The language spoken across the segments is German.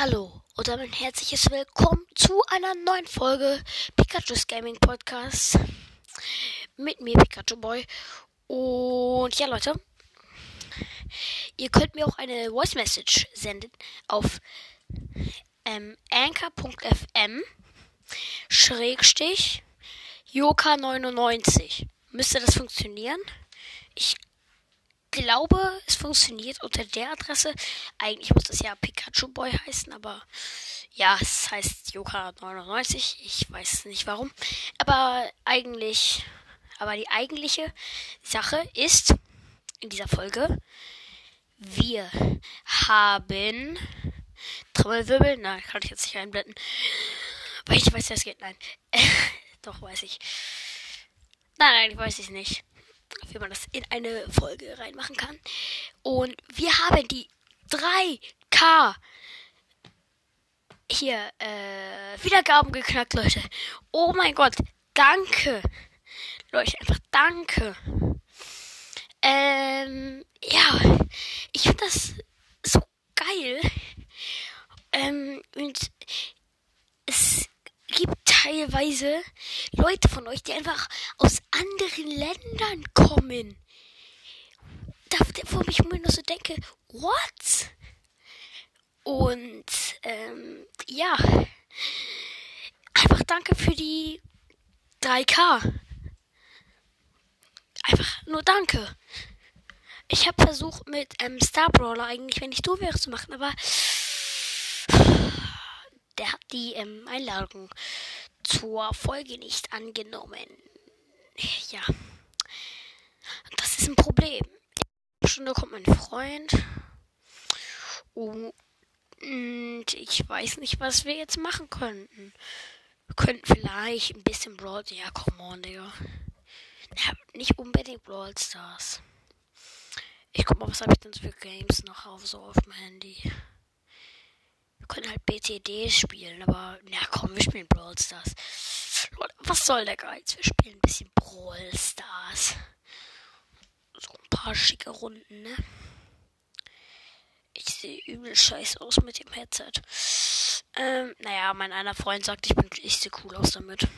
Hallo und ein herzliches Willkommen zu einer neuen Folge Pikachu's Gaming Podcast mit mir Pikachu Boy. Und ja Leute, ihr könnt mir auch eine Voice Message senden auf ähm, anchor.fm Schrägstich Joka99. Müsste das funktionieren? Ich glaube, es funktioniert unter der Adresse. Eigentlich muss das ja Pikachu Boy heißen, aber ja, es heißt Joka99. Ich weiß nicht warum. Aber eigentlich, aber die eigentliche Sache ist in dieser Folge, wir haben Trommelwirbel. Nein, kann ich jetzt nicht einblenden. Weil ich weiß, wie es geht. Nein. Doch, weiß ich. Nein, nein, ich weiß es nicht wie man das in eine Folge reinmachen kann. Und wir haben die 3K hier äh, Wiedergaben geknackt, Leute. Oh mein Gott, danke. Leute, einfach danke. Ähm, ja, ich finde das so geil. Ähm, und es gibt teilweise Leute von euch, die einfach aus anderen Ländern kommen. Da, wo ich mir nur so denke, what? Und ähm, ja, einfach danke für die 3K. Einfach nur danke. Ich habe versucht mit ähm, Star Brawler eigentlich, wenn ich du wäre, zu machen, aber der hat die ähm, Einladung zur Folge nicht angenommen. Ja. Das ist ein Problem. Da kommt mein Freund. Und ich weiß nicht, was wir jetzt machen könnten. Wir könnten vielleicht ein bisschen Brawl. Ja, come on, Digga. Ja, nicht unbedingt Brawl Stars. Ich guck mal, was habe ich denn für Games noch auf so auf dem Handy können halt BTD spielen, aber ja komm, wir spielen Brawl Stars. Was soll der Geiz? Wir spielen ein bisschen Brawl Stars. So ein paar schicke Runden, ne? Ich sehe übel scheiße aus mit dem Headset. Ähm, naja, mein einer Freund sagt, ich bin ich sehe cool aus damit.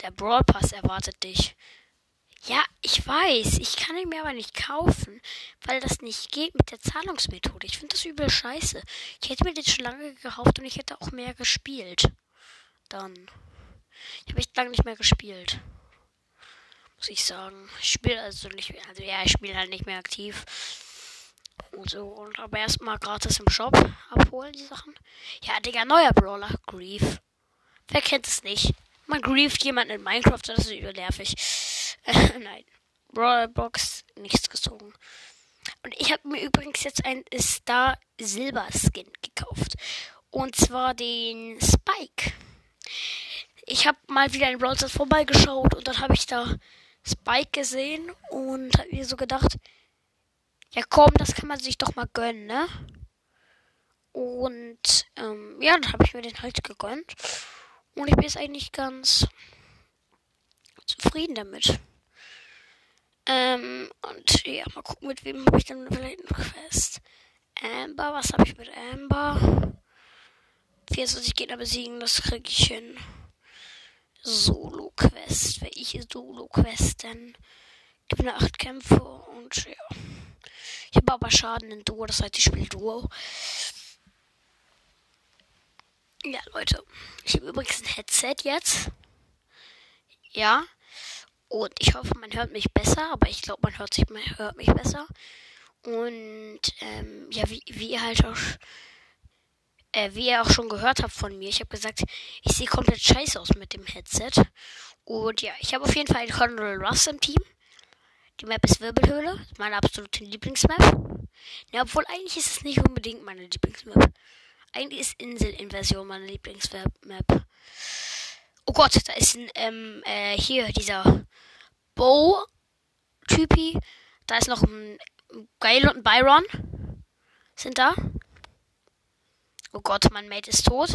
Der Brawl Pass erwartet dich. Ja, ich weiß. Ich kann ihn mir aber nicht kaufen, weil das nicht geht mit der Zahlungsmethode. Ich finde das übel scheiße. Ich hätte mir den schon lange gekauft und ich hätte auch mehr gespielt. Dann. Ich habe echt lange nicht mehr gespielt. Muss ich sagen. Ich spiele also nicht mehr. Also ja, ich spiele halt nicht mehr aktiv. Und so. Und aber erstmal gratis im Shop abholen, die Sachen. Ja, Digga, neuer Brawler. Grief. Wer kennt es nicht? Man grieft jemanden in Minecraft, das ist übel nervig. Äh, nein. Brawlbox, nichts gezogen. Und ich habe mir übrigens jetzt ein Star Silber Skin gekauft. Und zwar den Spike. Ich habe mal wieder in Brawl Stars vorbeigeschaut und dann habe ich da Spike gesehen und habe mir so gedacht, ja komm, das kann man sich doch mal gönnen, ne? Und ähm, ja, dann habe ich mir den halt gegönnt. Und ich bin jetzt eigentlich ganz zufrieden damit. Ähm, und ja, mal gucken, mit wem habe ich dann vielleicht eine Quest. Amber, was habe ich mit Amber? 24 Gegner besiegen, das kriege ich hin. Solo-Quest. Welche Solo-Quest denn? Gewinne 8 Kämpfe und ja. Ich habe aber Schaden in Duo, das heißt, ich spiele Duo. Ja, Leute. Ich habe übrigens ein Headset jetzt. Ja. Und ich hoffe, man hört mich besser, aber ich glaube, man hört, sich, man hört mich besser. Und ähm, ja, wie, wie ihr halt auch, äh, wie ihr auch schon gehört habt von mir, ich habe gesagt, ich sehe komplett scheiße aus mit dem Headset. Und ja, ich habe auf jeden Fall einen Colonel Russ im Team. Die Map ist Wirbelhöhle, meine absolute Lieblingsmap. Ja, obwohl eigentlich ist es nicht unbedingt meine Lieblingsmap. Eigentlich ist Insel-Inversion meine Lieblingsmap. Oh Gott, da ist ein, ähm, äh, hier, dieser Bow-Typi. Da ist noch ein Gail und ein Byron. Sind da. Oh Gott, mein Mate ist tot.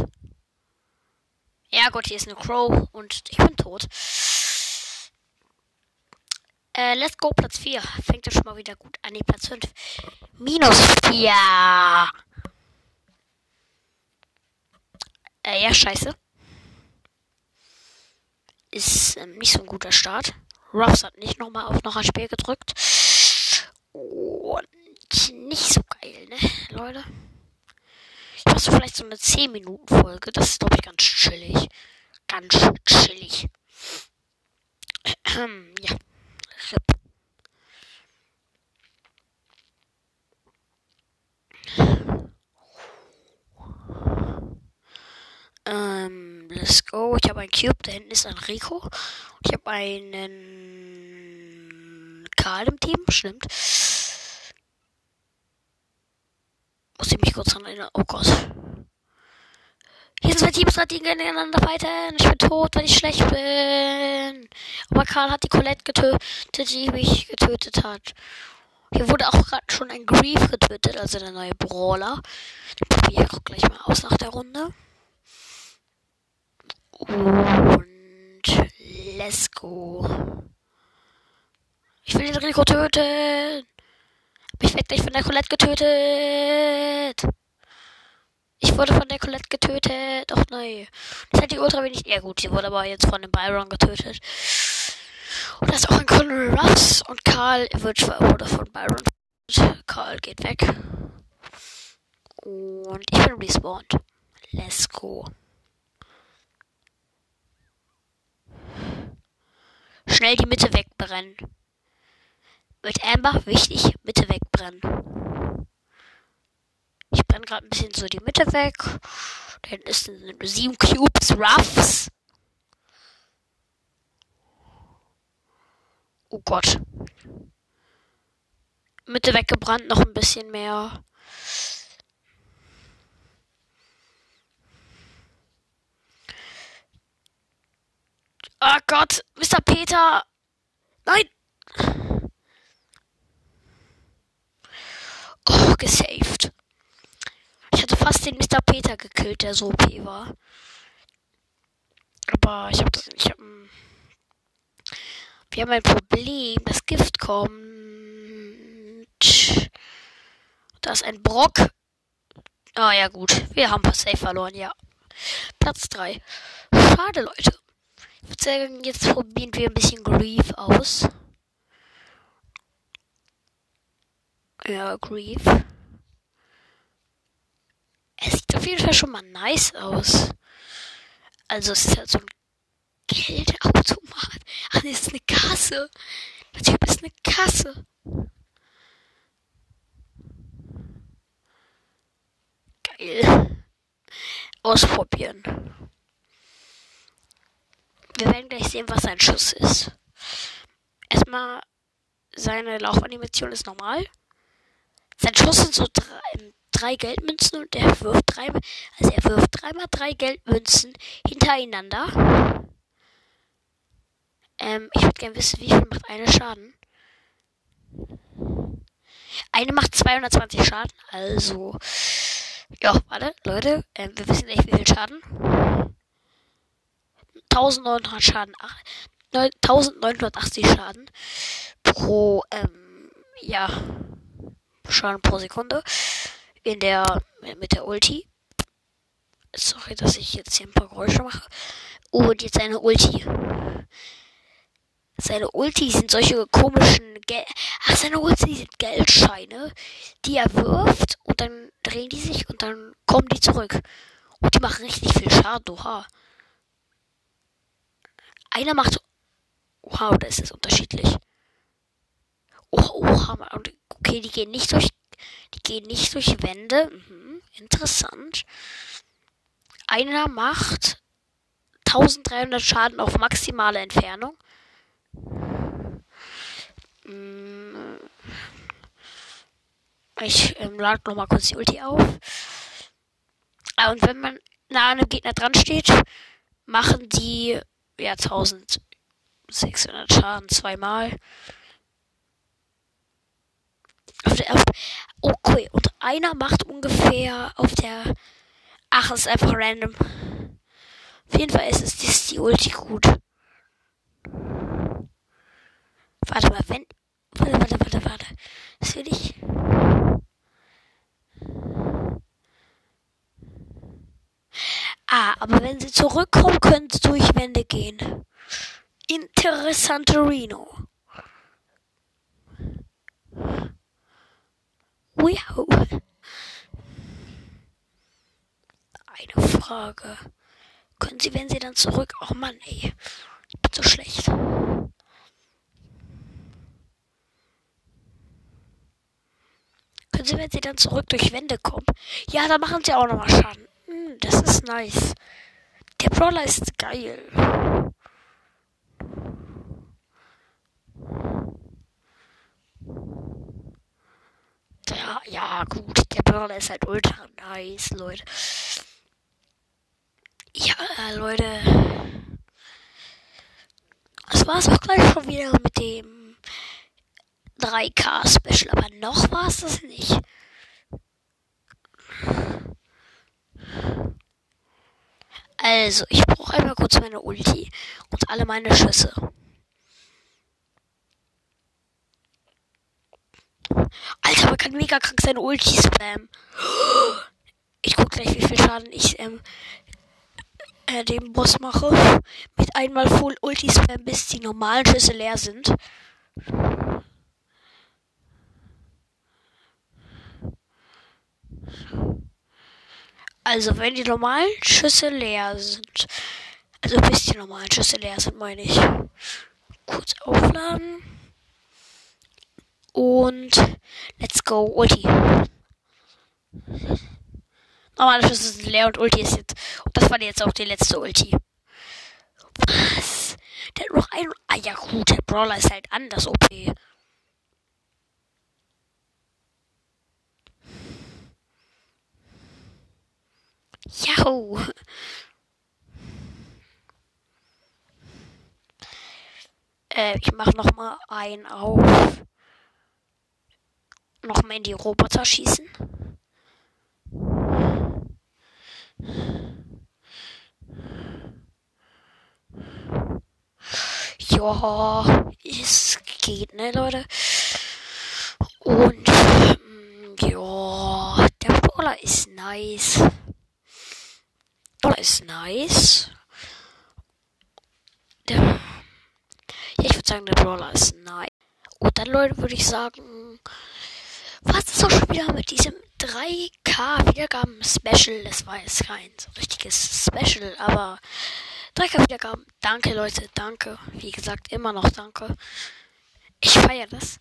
Ja Gott, hier ist eine Crow und ich bin tot. Äh, let's go, Platz 4. Fängt ja schon mal wieder gut an. Nee, Platz 5. Minus 4. Äh, ja, scheiße. Ist ähm, nicht so ein guter Start. Ruffs hat nicht nochmal auf noch ein Spiel gedrückt. Und nicht so geil, ne, Leute? Mache so vielleicht so eine 10-Minuten-Folge. Das ist, glaube ich, ganz chillig. Ganz chillig. ja. RIP. Ähm, let's go. Ich habe einen Cube. Da hinten ist ein Rico. Ich habe einen Karl im Team. Stimmt. Muss ich mich kurz dran erinnern. Oh Gott. Hier sind zwei Teams, die gegeneinander fighten. Ich bin tot, weil ich schlecht bin. Aber Karl hat die Colette getötet, die mich getötet hat. Hier wurde auch gerade schon ein Grief getötet, also der neue Brawler. Den probiere ich gleich mal aus nach der Runde. Und let's go. Ich will den Rico töten. Ich werde gleich von der Colette getötet. Ich wurde von der Colette getötet. Doch nein. Das hat die Ultra wenig. Ja gut, sie wurde aber jetzt von dem Byron getötet. Und da ist auch ein Colonel Ruffs und Karl wird wurde von Byron. Karl geht weg. Und ich bin respawned. Let's go. Schnell die Mitte wegbrennen. Mit Amber wichtig, Mitte wegbrennen. Ich brenne gerade ein bisschen so die Mitte weg. Dann ist sind sieben Cubes Ruffs. Oh Gott. Mitte weggebrannt, noch ein bisschen mehr. Oh Gott, Mr. Peter. Nein. Oh, gesaved. Ich hatte fast den Mr. Peter gekillt, der so OP war. Aber ich hab das nicht. Hab, wir haben ein Problem. Das Gift kommt. Da ist ein Brock. Ah ja gut. Wir haben safe verloren, ja. Platz 3. Schade, Leute. Ich würde sagen, jetzt probieren wir ein bisschen Grief aus. Ja, Grief. Es sieht auf jeden Fall schon mal nice aus. Also es ist halt so ein Geldautomat. Ach, das ist eine Kasse. Der Typ ist eine Kasse. Geil. Ausprobieren. Wir werden gleich sehen, was sein Schuss ist. Erstmal, seine Laufanimation ist normal. Sind so drei, drei Geldmünzen und er wirft drei, also er wirft dreimal drei Geldmünzen hintereinander. Ähm, ich würde gerne wissen, wie viel macht eine Schaden. Eine macht 220 Schaden, also. Ja, warte, Leute, ähm, wir wissen nicht, wie viel Schaden. 1900 Schaden, 1980 Schaden pro, ähm, ja, Schaden pro Sekunde in der, mit der Ulti. Sorry, dass ich jetzt hier ein paar Geräusche mache. Und jetzt eine Ulti. Seine Ulti sind solche komischen Gel Ach, seine Ulti sind Geldscheine, die er wirft und dann drehen die sich und dann kommen die zurück. Und die machen richtig viel Schaden, oha. Einer macht. Oha, oder ist unterschiedlich? Oha, oha, okay, die gehen nicht durch. Die gehen nicht durch Wände. Mhm, interessant. Einer macht 1300 Schaden auf maximale Entfernung. Mm. Ich ähm, lade nochmal kurz die Ulti auf. Ah, und wenn man nah an einem Gegner dran steht, machen die ja 1600 Schaden zweimal. Auf der, auf, okay, und einer macht ungefähr auf der. Ach, ist einfach random. Auf jeden Fall ist es ist die Ulti gut. Warte mal, wenn. Warte, warte, warte, warte. Das will ich. Ah, aber wenn sie zurückkommen, können sie durch Wände gehen. Interessante Reno. Wow. Eine Frage. Können Sie, wenn Sie dann zurück... Oh Mann, ey. Ich bin so schlecht. Können Sie, wenn Sie dann zurück durch Wände kommen? Ja, da machen Sie auch nochmal Schaden. Hm, das ist nice. Der Brawler ist geil. Ja, gut. Der Brawler ist halt ultra nice, Leute. Ja, Leute. Das war's auch gleich schon wieder mit dem 3K-Special. Aber noch war es das nicht. Also, ich brauche einmal kurz meine Ulti und alle meine Schüsse. Kann mega krank seine Ulti spammen. Ich guck gleich, wie viel Schaden ich ähm, äh, dem Boss mache. Mit einmal Full Ulti spam, bis die normalen Schüsse leer sind. Also, wenn die normalen Schüsse leer sind. Also, bis die normalen Schüsse leer sind, meine ich. Kurz aufladen. Und let's go, Ulti. Normale Schüsse sind leer und Ulti ist jetzt. Und das war jetzt auch die letzte Ulti. Was? Der hat noch ein. Ah ja gut, der Brawler ist halt anders OP. Jau. Äh, ich mach noch mal ein auf. Noch mal in die Roboter schießen. Ja, es geht, ne, Leute? Und, ähm, ja, der Brawler ist nice. Brawler ist nice. Der, ja, ich würde sagen, der Brawler ist nice. Und dann, Leute, würde ich sagen, auch schon wieder mit diesem 3K Wiedergaben Special. Das war jetzt kein so richtiges Special, aber 3K Wiedergaben. Danke, Leute. Danke. Wie gesagt, immer noch danke. Ich feiere das.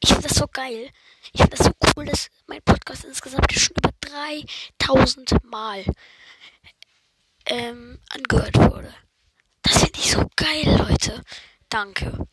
Ich finde das so geil. Ich finde das so cool, dass mein Podcast insgesamt schon über 3000 Mal ähm, angehört wurde. Das finde ich so geil, Leute. Danke.